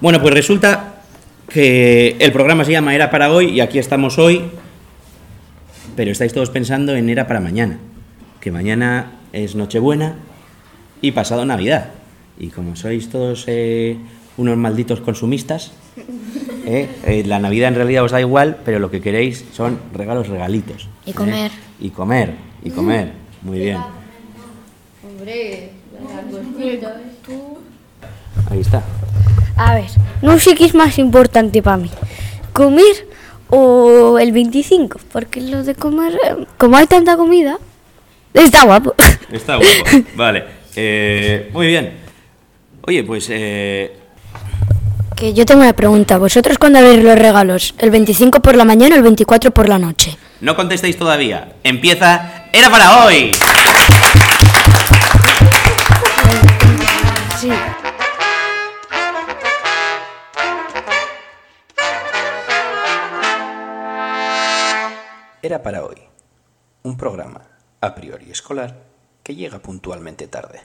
Bueno, pues resulta que el programa se llama Era para hoy y aquí estamos hoy, pero estáis todos pensando en Era para mañana, que mañana es Nochebuena y pasado Navidad. Y como sois todos eh, unos malditos consumistas, eh, eh, la Navidad en realidad os da igual, pero lo que queréis son regalos regalitos. Y comer. Y comer, y comer. Muy bien. Hombre, Ahí está. A ver, no sé qué es más importante para mí. ¿Comer o el 25? Porque lo de comer, como hay tanta comida, está guapo. Está guapo. Vale. Eh, muy bien. Oye, pues eh, Que yo tengo una pregunta. ¿Vosotros cuándo abrís los regalos? ¿El 25 por la mañana o el 24 por la noche? no contestéis todavía. Empieza Era para hoy. Era para hoy. Un programa a priori escolar que llega puntualmente tarde.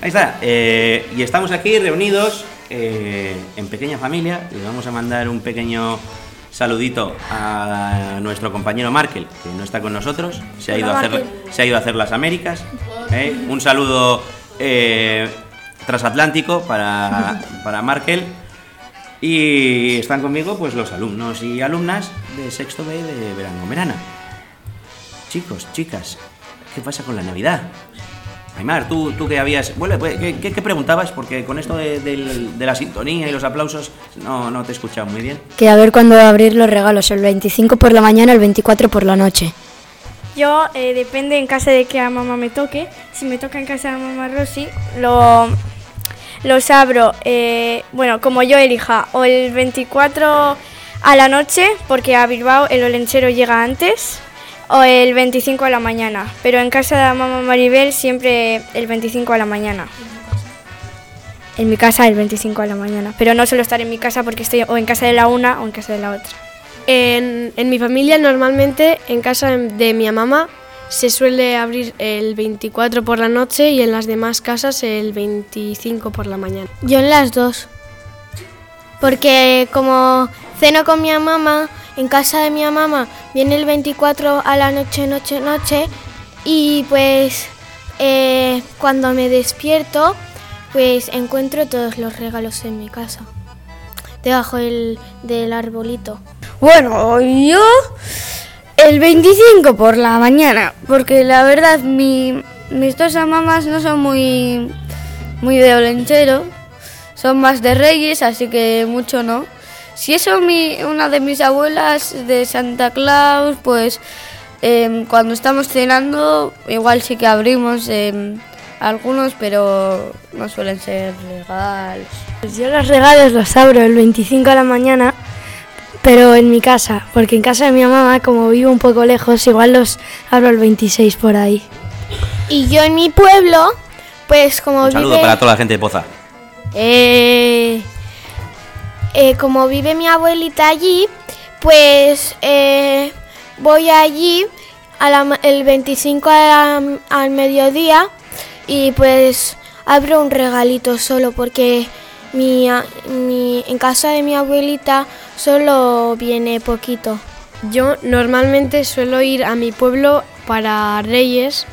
Ahí está. eh, y estamos aquí reunidos eh, en pequeña familia. Le vamos a mandar un pequeño saludito a nuestro compañero Markel, que no está con nosotros. Se ha ido, a hacer, se ha ido a hacer las Américas. ¿eh? Un saludo eh, transatlántico para, para Markel. Y están conmigo pues los alumnos y alumnas de sexto B de Verano Verana. Chicos, chicas, ¿qué pasa con la Navidad? Aymar, tú, tú que habías... Bueno, pues, ¿qué, qué- qué preguntabas? Porque con esto de, del- de la sintonía y los aplausos no, no te he escuchado muy bien. Que a ver cuándo abrir los regalos, el 25 por la mañana o el 24 por la noche. Yo, eh, depende en casa de que a mamá me toque. Si me toca en casa de mamá Rosy, lo, los abro, eh, bueno, como yo elija, o el 24 a la noche, porque a Bilbao el olenchero llega antes, o el 25 a la mañana. Pero en casa de mamá Maribel siempre el 25 a la mañana. En mi casa el 25 a la mañana. Pero no suelo estar en mi casa porque estoy o en casa de la una o en casa de la otra. En, en mi familia normalmente en casa de mi mamá se suele abrir el 24 por la noche y en las demás casas el 25 por la mañana. Yo en las dos. Porque como ceno con mi mamá, en casa de mi mamá viene el 24 a la noche, noche, noche. Y pues eh, cuando me despierto, pues encuentro todos los regalos en mi casa. Debajo del, arbolito. Bueno, yo el 25 por la mañana, porque la verdad mi, mis dos mamás no son muy, muy de olenchero, son más de reyes, así que mucho no. Si eso mi, una de mis abuelas de Santa Claus, pues em, cuando estamos cenando, igual sí que abrimos em, algunos, pero no suelen ser regalos. Pues yo los regalos los abro el 25 a la mañana, pero en mi casa, porque en casa de mi mamá, como vivo un poco lejos, igual los abro el 26 por ahí. Y yo en mi pueblo, pues como Un saludo vive... para toda la gente de Poza. Eh, eh, como vive mi abuelita allí, pues eh, voy allí el 25 a- al mediodía y pues abro un regalito solo porque en casa de mi abuelita solo viene poquito. Yo normalmente suelo ir a mi pueblo para Reyes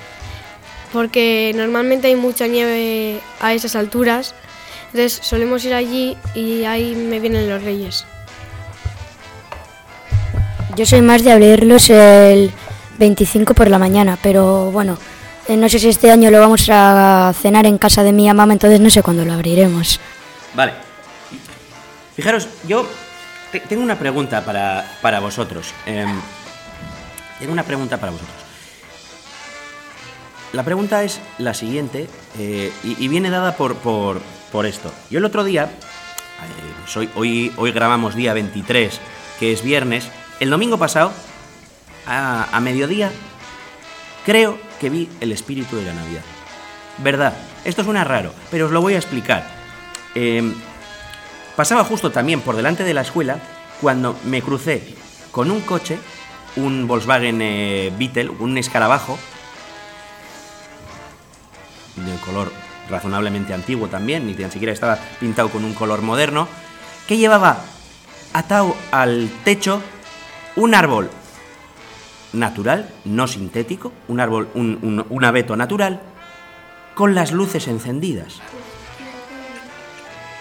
porque normalmente hay mucha nieve a esas alturas. Entonces solemos ir allí y ahí me vienen los Reyes. Yo soy más de abrirlos el 25 por la mañana, pero bueno, eh, no sé si este año lo vamos a cenar en casa de mi mamá, entonces no sé cuándo lo abriremos. Vale. Fijaros, yo te- tengo una pregunta para, para vosotros. Em, tengo una pregunta para vosotros. La pregunta es la siguiente eh, y, y viene dada por, por, por esto. Yo el otro día, eh, hoy, hoy grabamos día 23, que es viernes, el domingo pasado, a, mediodía, creo que vi el espíritu de la Navidad. ¿Verdad? Esto suena raro, pero os lo voy a explicar. Eh, pasaba justo también por delante de la escuela cuando me crucé con un coche, un Volkswagen eh, Beetle, un escarabajo, de color razonablemente antiguo también, ni tan siquiera estaba pintado con un color moderno, que llevaba atado al techo un árbol natural, no sintético, un árbol, un, un- un abeto natural, con las luces encendidas.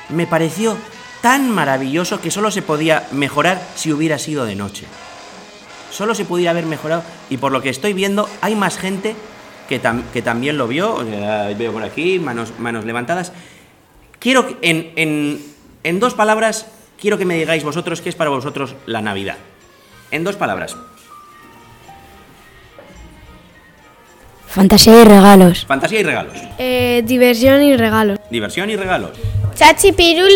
Me pareció tan maravilloso que solo se podía mejorar si hubiera sido de noche. Solo se pudiera haber mejorado y por lo que estoy viendo hay más gente que, tam- que también lo vio. eh, veo por aquí manos, manos levantadas. Quiero que- en, en- en dos palabras, quiero que me digáis vosotros qué es para vosotros la Navidad. En dos palabras. Fantasía y regalos. Fantasía y regalos. Eh, diversión y regalos. Diversión y regalos. Chachi piruli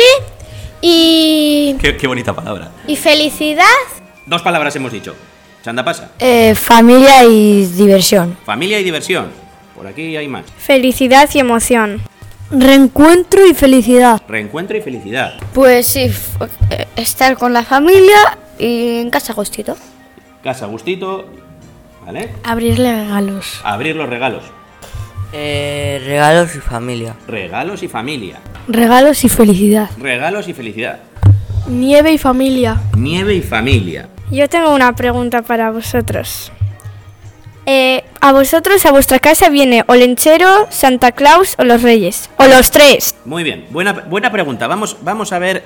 y, Qué, qué bonita palabra. y felicidad. Dos palabras hemos dicho. Chanda pasa. Eh, familia y diversión. Familia y diversión. Por aquí hay más. Felicidad y emoción. Reencuentro y felicidad. Reencuentro y felicidad. Pues sí, eh, estar con la familia y en casa gustito. Casa gustito. ¿Vale? Abrirle regalos. Abrir los regalos. Eh, regalos y familia. Regalos y familia. Regalos y felicidad. Regalos y felicidad. Nieve y familia. Nieve y familia. Yo tengo una pregunta para vosotros. Eh, a vosotros, a vuestra casa viene o Lenchero, Santa Claus o los Reyes. O los tres. Muy bien, buena, buena pregunta. Vamos, vamos a ver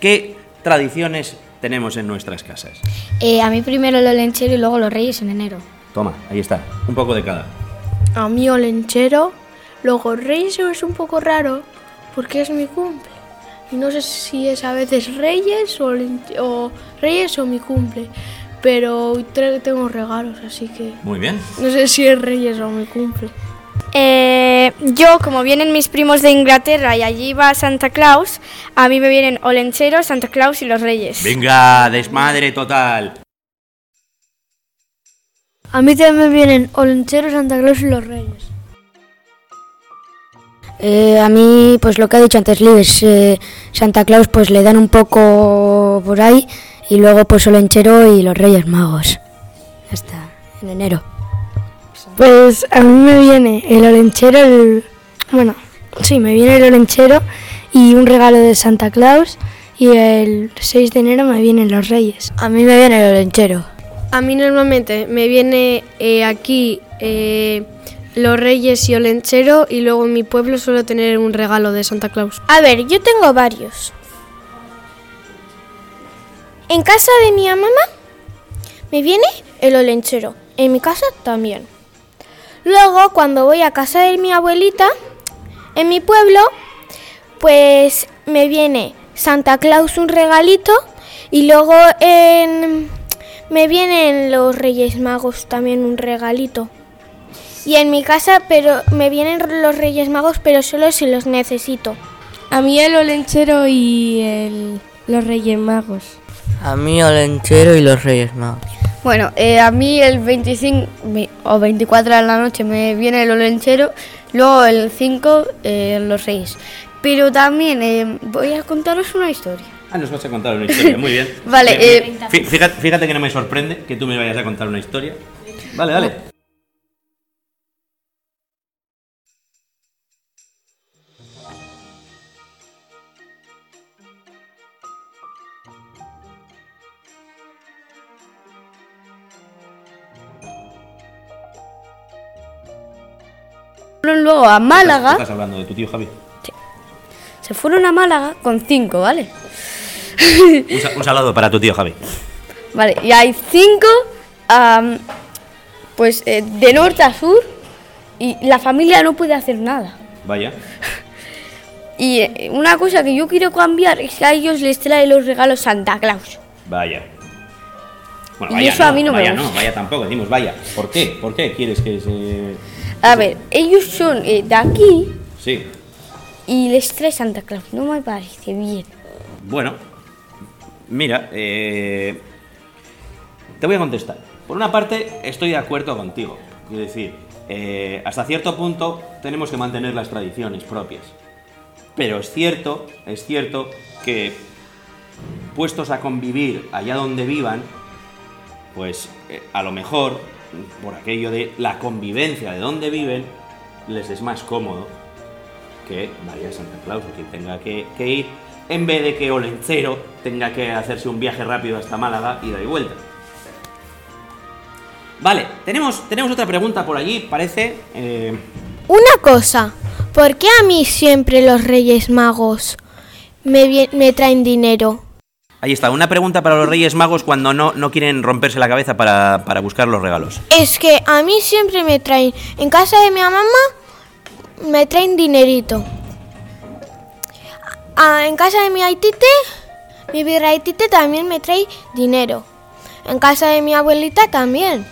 qué tradiciones tenemos en nuestras casas. Eh, a mí primero lo lenchero y luego los reyes en enero. Toma, ahí está. Un poco de cada. A mí olenchero. Luego reyes es un poco raro porque es mi cumple. Y no sé si es a veces reyes o, reyes o mi cumple. Pero tre- tengo regalos, así que Muy bien. no sé si es reyes o mi cumple. Eh, yo, como vienen mis primos de Inglaterra y allí va Santa Claus, a mí me vienen o Lenchero, Santa Claus y los Reyes. Venga, desmadre total. A mí también me vienen Olenchero, Santa Claus y los Reyes. Eh, a mí, pues lo que ha dicho antes Libes, eh, Santa Claus pues le dan un poco por ahí y luego pues Olenchero y los Reyes Magos. Hasta en enero. Pues a mí me viene el olenchero, el... bueno, sí, me viene el olenchero y un regalo de Santa Claus y el 6 de enero me vienen los Reyes. A mí me viene el Olenchero. A mí normalmente me viene eh, aquí eh, los reyes y olenchero y luego en mi pueblo suelo tener un regalo de Santa Claus. A ver, yo tengo varios. En casa de mi mamá me viene el olenchero. En mi casa también. Luego, cuando voy a casa de mi abuelita, en mi pueblo, pues me viene Santa Claus un regalito y luego en- me vienen los Reyes Magos también un regalito. Y en mi casa, pero me vienen los Reyes Magos, pero solo si los necesito. A mí el olenchero y el, los Reyes Magos. A mí Olenchero y los Reyes Magos. Bueno, eh, a mí el 25 mi- o 24 de la noche me viene el Olenchero, luego el 5 eh, los Reyes. Pero también eh, voy a contaros una historia. Ah, nos vas a contar una historia, muy bien. Vale, Bien, eh, fí- Fíjate, fíjate que no me sorprende que tú me vayas a contar una historia. Vale, dale. Fueron luego a Málaga, Estás hablando de tu tío Javi. se fueron a Málaga con 5, ¿vale? Un, sa- un saludo para tu tío Javi. Vale, y hay 5, pues eh, de norte a sur, y la familia no puede hacer nada. Vaya. Y eh, una cosa que yo quiero cambiar es que a ellos les trae los regalos Santa Claus. Vaya. Bueno, Y vaya eso a mí no me vaya gusta. no, vaya tampoco, decimos vaya. ¿Por qué? ¿Por qué quieres que se...? A ver, ellos son eh, de aquí Sí. y les trae Santa Claus. No me parece bien. Bueno, mira, eh, te voy a contestar. Por una parte, estoy de acuerdo contigo. Quiero decir, eh, hasta cierto punto tenemos que mantener las tradiciones propias. Pero es cierto, es cierto que puestos a convivir allá donde vivan, pues eh, a lo mejor, por aquello de la convivencia de donde viven, les es más cómodo que vaya Santa Claus o quien tenga que, ir, en vez de que Olencero tenga que hacerse un viaje rápido hasta Málaga, y vuelta. Vale, tenemos, tenemos otra pregunta por allí, parece. eh, Una cosa, ¿por qué a mí siempre los Reyes Magos me traen dinero? Ahí está, una pregunta para los Reyes Magos cuando no, no quieren romperse la cabeza para, para buscar los regalos. Es que a mí siempre me traen, en casa de mi mamá me traen dinerito. En casa de mi aitite, mi virreitite también me trae dinero. En casa de mi abuelita también.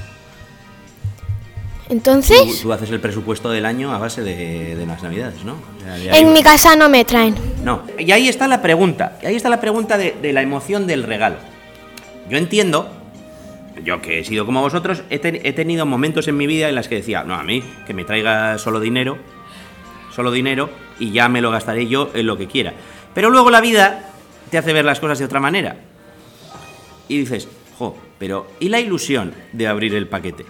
Tú, Entonces, tú haces el presupuesto del año a base de, de las navidades, ¿no? En mi casa no me traen. No, y ahí está la pregunta. Y ahí está la pregunta de, de la emoción del regalo. Yo entiendo, yo que he sido como vosotros, he, ten- he tenido momentos en mi vida en las que decía, no, a mí, que me traiga solo dinero, solo dinero, y ya me lo gastaré yo en lo que quiera. Pero luego la vida te hace ver las cosas de otra manera. Y dices, jo, pero ¿y la ilusión de abrir el paquete?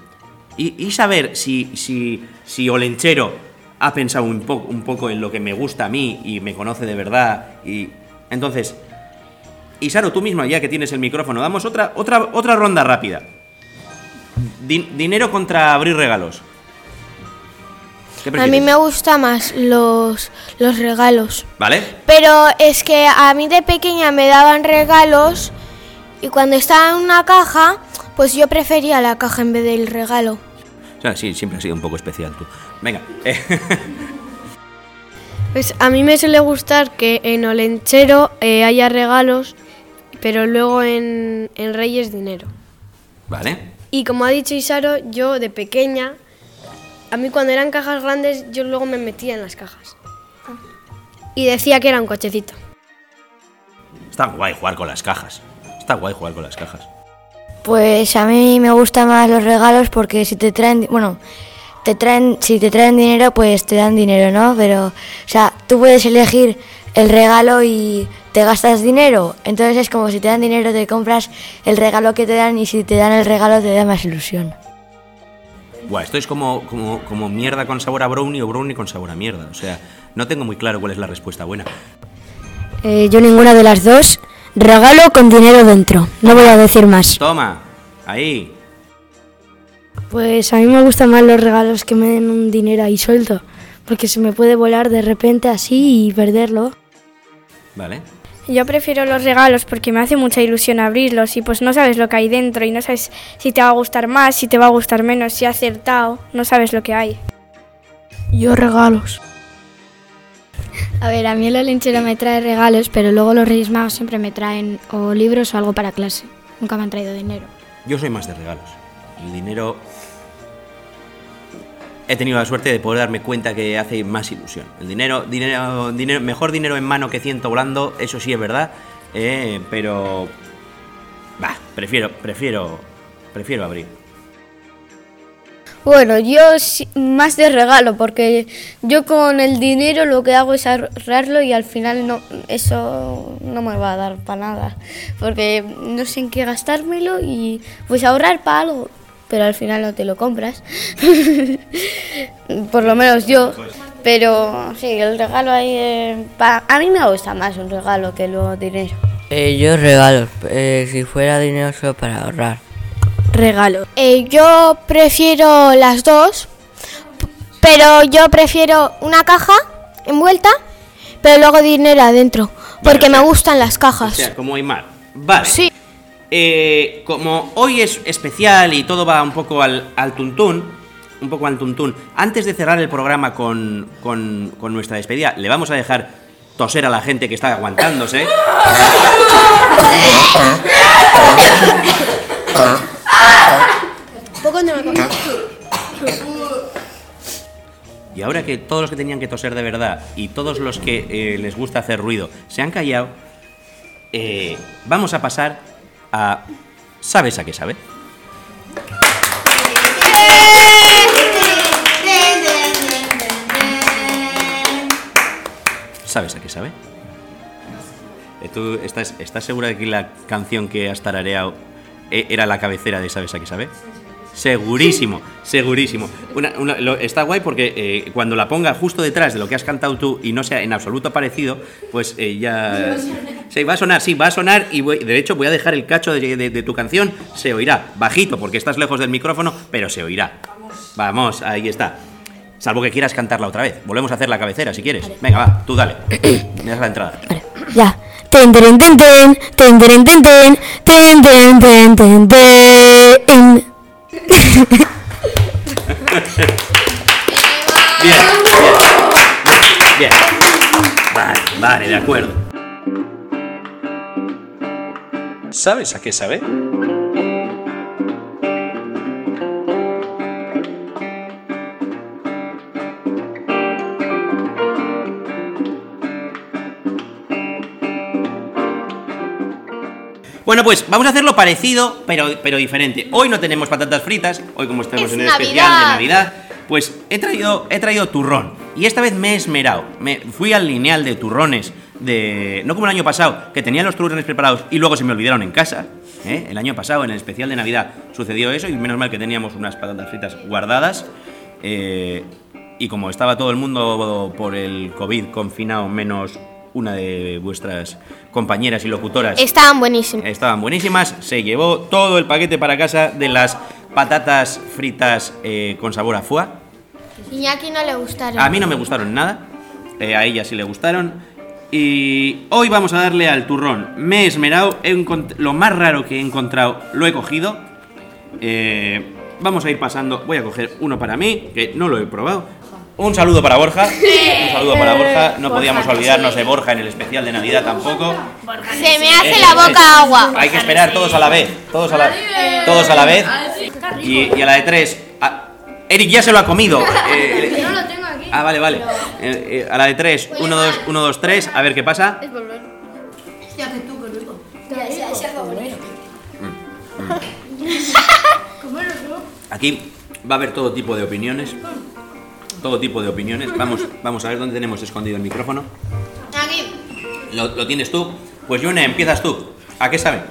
Y, y saber si, si, si Olenchero ha pensado un, po- un poco en lo que me gusta a mí y me conoce de verdad. Y entonces, Isaro, tú mismo, ya que tienes el micrófono, damos otra, otra, otra ronda rápida. Din- dinero contra abrir regalos. ¿Qué A mí me gusta más los, los regalos. ¿Vale? Pero es que a mí de pequeña me daban regalos y cuando estaba en una caja, pues yo prefería la caja en vez del regalo. O sea, sí, siempre has sido un poco especial tú. Venga. eh, Pues a mí me suele gustar que en Olenchero eh, haya regalos, pero luego en, en Reyes dinero. vale. Y como ha dicho Isaro, yo de pequeña, a mí cuando eran cajas grandes, yo luego me metía en las cajas. Y decía que era un cochecito. Está guay jugar con las cajas. Está guay jugar con las cajas. Pues a mí me gustan más los regalos porque si te traen, bueno, te traen, si te traen dinero, pues te dan dinero, ¿no? Pero, o sea, tú puedes elegir el regalo y te gastas dinero. Entonces es como si te dan dinero, te compras el regalo que te dan y si te dan el regalo te da más ilusión. Buah, esto es como, como, como mierda con sabor a brownie o brownie con sabor a mierda. O sea, no tengo muy claro cuál es la respuesta buena. Eh, yo ninguna de las dos. Regalo con dinero dentro. No voy a decir más. Toma, ahí. Pues a mí me gustan más los regalos que me den un dinero ahí suelto, porque se me puede volar de repente así y perderlo. Vale. Yo prefiero los regalos porque me hace mucha ilusión abrirlos y pues no sabes lo que hay dentro y no sabes si te va a gustar más, si te va a gustar menos, si ha acertado, no sabes lo que hay. Yo regalos. A ver, a mí el olenchero me trae regalos, pero luego los Reyes Magos siempre me traen o libros o algo para clase. Nunca me han traído dinero. Yo soy más de regalos. El dinero. He tenido la suerte de poder darme cuenta que hace más ilusión. El dinero, dinero, dinero, mejor dinero en mano que ciento volando, eso sí es verdad. eh, pero. Bah, prefiero, prefiero. Prefiero abrir. Bueno, yo más de regalo, porque yo con el dinero lo que hago es ahorrarlo y al final no, eso no me va a dar para nada, porque no sé en qué gastármelo y pues ahorrar para algo, pero al final no te lo compras, por lo menos yo. Pero sí, el regalo ahí, eh, pa- a mí me gusta más un regalo que luego dinero. Eh, yo regalos, eh, si fuera dinero solo para ahorrar. Regalo. Eh, yo prefiero las dos, pero yo prefiero una caja envuelta, pero luego dinero adentro, porque o sea- me gustan las O cajas. sea, como Aymar. Vale. Sí. Eh, como hoy es especial y todo va un poco al, al tuntún, un poco al tuntún, antes de cerrar el programa con, con- con nuestra despedida, le vamos a dejar toser a la gente que está aguantándose. Y ahora que todos los que tenían que toser de verdad y todos los que eh, les gusta hacer ruido se han callado, eh, vamos a pasar a... ¿Sabes a qué sabe? ¿Sabes a qué sabe? Eh, ¿Tú estás, estás segura de que la canción que has tarareado era la cabecera de ¿Sabes a qué sabe? Segurísimo, segurísimo. Una- una- lo- está guay porque eh, cuando la ponga justo detrás de lo que has cantado tú y no sea en absoluto parecido, pues eh, ya... Sí, va a sonar, sí, va a sonar y voy- de hecho voy a dejar el cacho de, de- de tu canción, se oirá, bajito porque estás lejos del micrófono, pero se oirá. Vamos, ahí está. Salvo que quieras cantarla otra vez. Volvemos a hacer la cabecera si quieres. Venga, va, tú dale. Me das la entrada. Ya. Ten, ten, ten, ten, ten, ten, ten, ten, ten, ten, ten, ten. Bien, bien. Bien. Vale, vale, de acuerdo. ¿Sabes a qué sabe? Bueno, pues vamos a hacerlo parecido, pero, pero diferente. Hoy no tenemos patatas fritas, hoy como estamos Es en el especial de Navidad. Navidad, pues he traído, he traído turrón. Y esta vez me he esmerado. Me fui al lineal de turrones de. No como el año pasado, que tenía los turrones preparados y luego se me olvidaron en casa. ¿eh? El año pasado, en el especial de Navidad, sucedió eso, y menos mal que teníamos unas patatas fritas guardadas. Eh, y como estaba todo el mundo por el COVID confinado, menos una de vuestras compañeras y locutoras. Estaban buenísimos. Estaban buenísimas. Se llevó todo el paquete para casa de las patatas fritas eh, con sabor a foie. Iñaki no le gustaron. A mí no me gustaron nada. eh, a ella sí le gustaron. Y hoy vamos a darle al turrón. Me he esmerado. he lo más raro que he encontrado lo he cogido. Eh, vamos a ir pasando. Voy a coger uno para mí, que no lo he probado. Un saludo para Borja. Un saludo para Borja. No podíamos olvidarnos de Borja en el especial de Navidad tampoco. Se me hace Eh, la eh, boca agua. Hay que esperar todos a la vez. Todos a la, todos a la vez. Y, y a la de tres. Eric ya se lo ha comido. Eh, ah, vale, vale. Eh, eh, a la de tres. Uno, dos, uno, dos, tres. A ver qué pasa. Aquí va a haber todo tipo de opiniones. Todo tipo de opiniones. Vamos, vamos a ver dónde tenemos escondido el micrófono. Aquí. ¿Lo, lo tienes tú? Pues Yune, empiezas tú. ¿A qué sabe?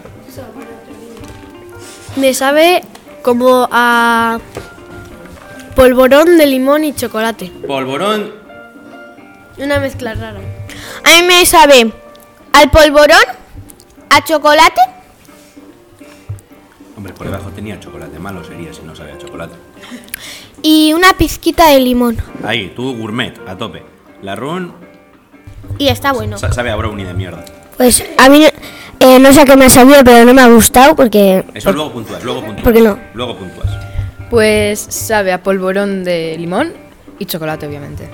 Me sabe como a polvorón de limón y chocolate. Polvorón. Una mezcla rara. A mí me sabe al polvorón, a chocolate Hombre, por debajo tenía chocolate. Malo sería si no sabía chocolate. Y una pizquita de limón. Ahí, tú gourmet, a tope. La run Y está bueno. sa- sabe a brownie de mierda. Pues a mí eh, no sé a qué me ha sabido, pero no me ha gustado porque... Eso luego puntúas, luego puntúas. ¿Por qué no? Luego puntúas. Pues sabe a polvorón de limón y chocolate, obviamente.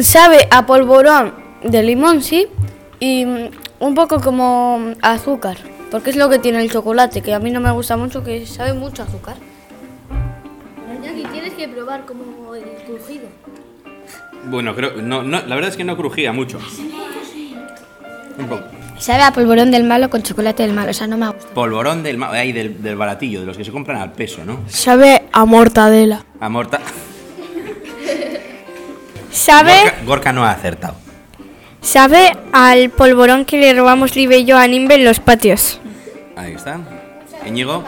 Sabe a polvorón de limón, sí, y mm, un poco como a azúcar, porque es lo que tiene el chocolate, que a mí no me gusta mucho, que sabe mucho a azúcar. tienes que probar como el crujido. Bueno, creo. No, no, la verdad es que no crujía mucho. Un poco. Sabe a polvorón del malo con chocolate del malo, o sea, no me gusta. Polvorón del, ma- ahí, del, del baratillo, de los que se compran al peso, ¿no? Sabe a mortadela. A morta. ¿Sabe? Gorka, Gorka no ha acertado. Sabe al polvorón que le robamos Libre y yo a Nimbe en los patios. Ahí está. Íñigo.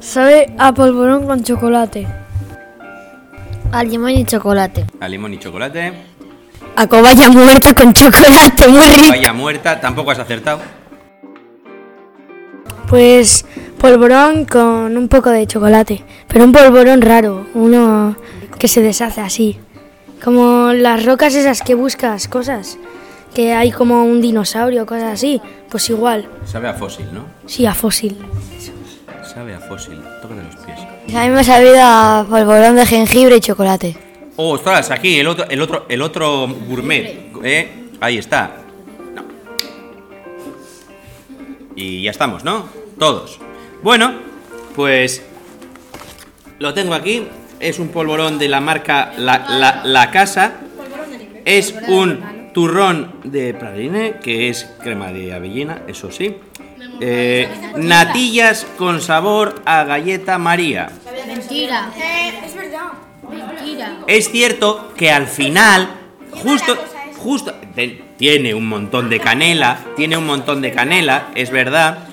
Sabe a polvorón con chocolate. A limón y chocolate. A limón y chocolate. A cobaya muerta con chocolate, muy rico. Vaya muerta, tampoco has acertado. Pues polvorón con un poco de chocolate. Pero un polvorón raro, uno que se deshace así. Como las rocas esas que buscas, cosas. Que hay como un dinosaurio, cosas así. Pues igual. Sabe a fósil, ¿no? Sí, a fósil. Sabe a fósil. Tócate los pies. A mí me ha sabido a polvorón de jengibre y chocolate. Oh, ostras, aquí el otro, el otro, el otro gourmet. ¿eh? Ahí está. No. Y ya estamos, ¿no? Todos. Bueno, pues lo tengo aquí. Es un polvorón de la marca La, La- La Casa. Es un turrón de praline, que es crema de avellana, eso sí. Eh, natillas con sabor a galleta María. Mentira. Es cierto que al final, justo, justo, tiene un montón de canela, tiene un montón de canela, es verdad.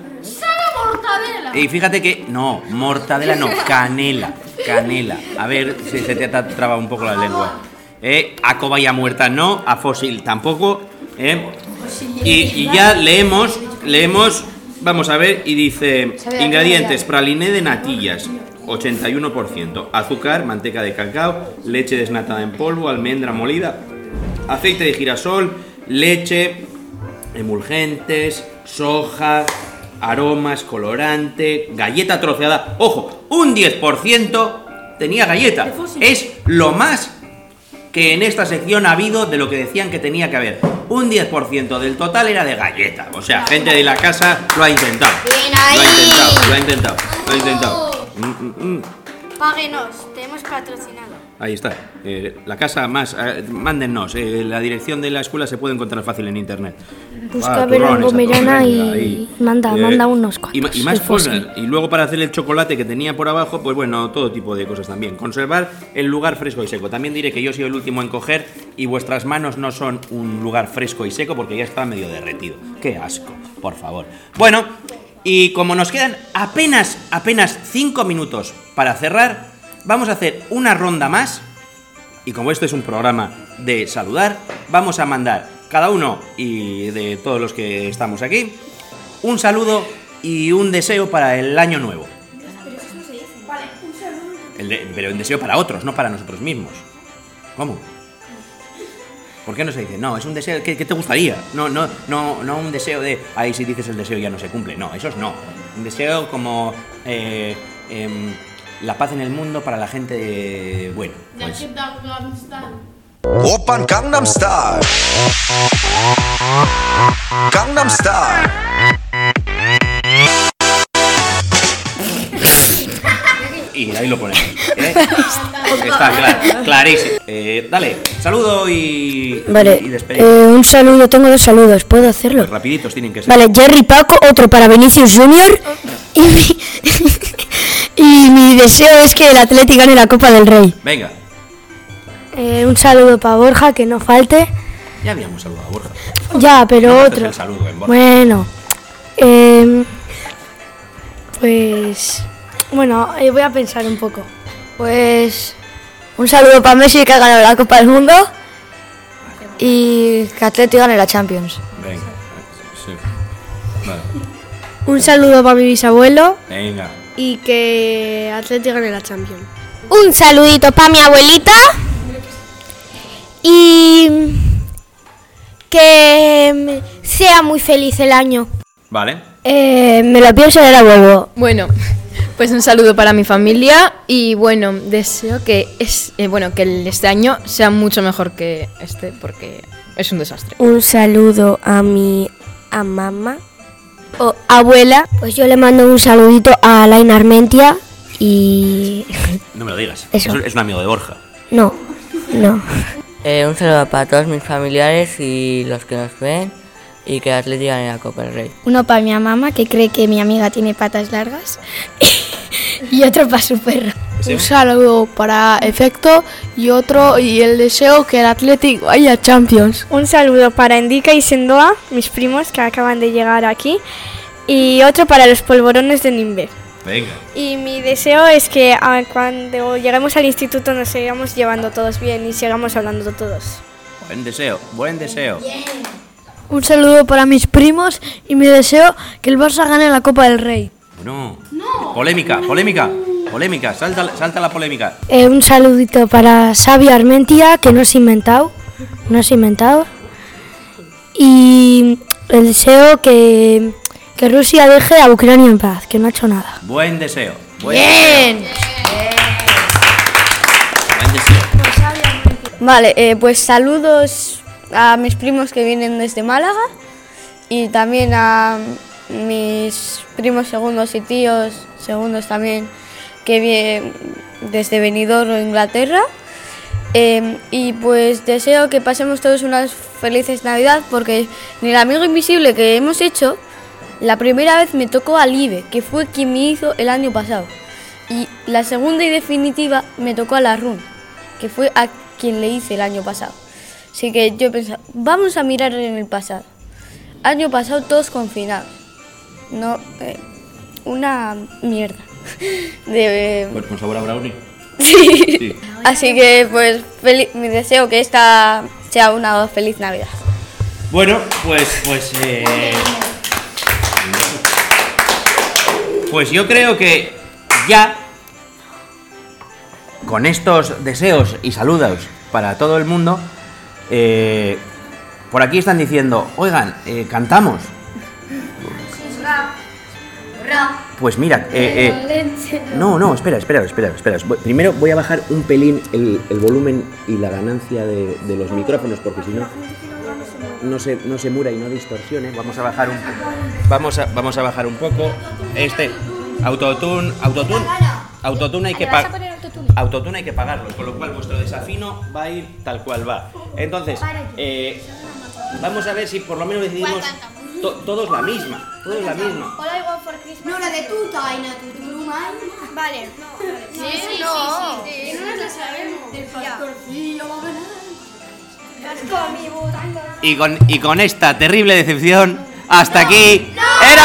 Y fíjate que, no, mortadela no, canela, canela. A ver si se te ha trabado un poco la lengua. Eh, a cobaya muerta no, a fósil tampoco. eh. Y, y ya leemos, leemos, vamos a ver, y dice, ingredientes, praliné de natillas, 81%, azúcar, manteca de cacao, leche desnatada en polvo, almendra molida, aceite de girasol, leche, emulgentes, soja, aromas, colorante, galleta troceada. Ojo, un 10% tenía galleta. Es lo más que en esta sección ha habido de lo que decían que tenía que haber. Un 10% del total era de galleta. O sea, gente de la casa lo ha intentado. Lo ha intentado, lo ha intentado, lo ha intentado. Mm, mm, mm. Páguenos, te hemos patrocinado. Ahí está. Eh, la casa más. eh, mándennos. eh, la dirección de la escuela se puede encontrar fácil en internet. Busca Ah, Verango turrones, a Mirana tope, y ahí. manda, Eh, manda unos cuantos. y más cosas. Y luego para hacer el chocolate que tenía por abajo, pues bueno, todo tipo de cosas también. Conservar el lugar fresco y seco. También diré que yo soy el último en coger y vuestras manos no son un lugar fresco y seco porque ya está medio derretido. Qué asco, por favor. Bueno, y como nos quedan apenas, apenas 5 minutos para cerrar, vamos a hacer una ronda más. Y como esto es un programa de saludar, vamos a mandar cada uno y de todos los que estamos aquí un saludo y un deseo para el año nuevo. El de- pero un deseo para otros, no para nosotros mismos. ¿Cómo? ¿Por qué no se dice? No, es un deseo que, que te gustaría. No, no, no, no un deseo de, ahí si dices el deseo ya no se cumple. No, esos no. Un deseo como eh, em, la paz en el mundo para la gente eh, buena. Pues. Open Gangnam Style. Gangnam Style. Y ahí lo pones. ¿Eh? Está claro, clarísimo. Eh, dale, saludo y. Vale. Eh, un saludo, tengo dos saludos, ¿puedo hacerlo? Pues rapiditos tienen que ser. Vale, Jerry Paco, otro para Vinicius Junior. Y y mi deseo es que el Atleti gane la Copa del Rey. Venga, Eh, un saludo para Borja, que no falte. ya habíamos saludado a Borja. Ya, pero No otro. el saludo en Borja. Bueno, em, pues. Bueno, eh, voy a pensar un poco. Pues. Un saludo para Messi que ha ganado la Copa del Mundo. Y que Atleti gane la Champions. Venga, sí. Vale, Un saludo para mi bisabuelo venga. Y que Atleti gane la Champions. Un saludito para mi abuelita. Y que sea muy feliz el año. Vale. Eh, me lo pienso y ahora vuelvo. Bueno, pues un saludo para mi familia y bueno, deseo que es eh, bueno que este año sea mucho mejor que este porque es un desastre. Un saludo a mi a mamá o abuela. Pues yo le mando un saludito a Laina Armentia y No me lo digas. Eso. Es un amigo de Borja. no, no. Eh, un saludo para todos mis familiares y los que nos ven y que Atleti gane la Copa del Rey. Uno para mi mamá que cree que mi amiga tiene patas largas y otro para su perro. Un saludo para Efecto y otro y el deseo que el Athletic vaya a Champions. Un saludo para Indica y Sendoa, mis primos que acaban de llegar aquí. Y otro para los polvorones de Nimbe. Venga. Y mi deseo es que ah, cuando lleguemos al instituto nos sigamos llevando todos bien y sigamos hablando todos. Buen deseo, buen deseo. Un saludo para mis primos y mi deseo que el Barça gane la Copa del Rey. No. Polémica, polémica, polémica. Salta, salta la polémica. Eh, un saludito para Xavi Armentia, que no se ha inventado. No se ha inventado. Y el deseo que, que Rusia deje a Ucrania en paz, que no ha hecho nada. Buen deseo. Buen Bien. Buen deseo. Vale, eh, pues saludos a mis primos que vienen desde Málaga y también a mis primos segundos y tíos segundos también que vienen desde Benidorm, Inglaterra. Eh, y pues deseo que pasemos todos unas felices Navidad porque en el amigo invisible que hemos hecho, la primera vez me tocó a Live, que fue quien me hizo el año pasado. Y la segunda y definitiva me tocó a la Run, que fue a quien le hice el año pasado. Así que yo pensaba, vamos a mirar en el pasado. Año pasado todos confinados. No, eh, una mierda. De, Pues con sabor a brownie. Sí. Así que pues me deseo que esta sea una feliz Navidad. Bueno, pues, pues, eh, pues yo creo que ya con estos deseos y saludos para todo el mundo, eh, por aquí están diciendo, oigan, eh, cantamos. Pues mira, eh, eh, no, no, espera, espera, espera, espera. Primero voy a bajar un pelín el, el volumen y la ganancia de, de los micrófonos, porque si no, no se, no se mura y no distorsione. Vamos a bajar un vamos a, vamos a bajar un poco. Este autotune, autotune, autotune hay que pagar. Autotune hay que pagarlo, con lo cual vuestro desafino va a ir tal cual va. Entonces, eh, vamos a ver si por lo menos decidimos to- todos la misma, todos la misma. Hola, igual for Christmas. No, la de tuta y la tuturumay. Vale. Sí, sí, no. sí, sí. No nos la sabemos. El pastorcillo. Y con, y con esta terrible decepción, hasta aquí. ¡Era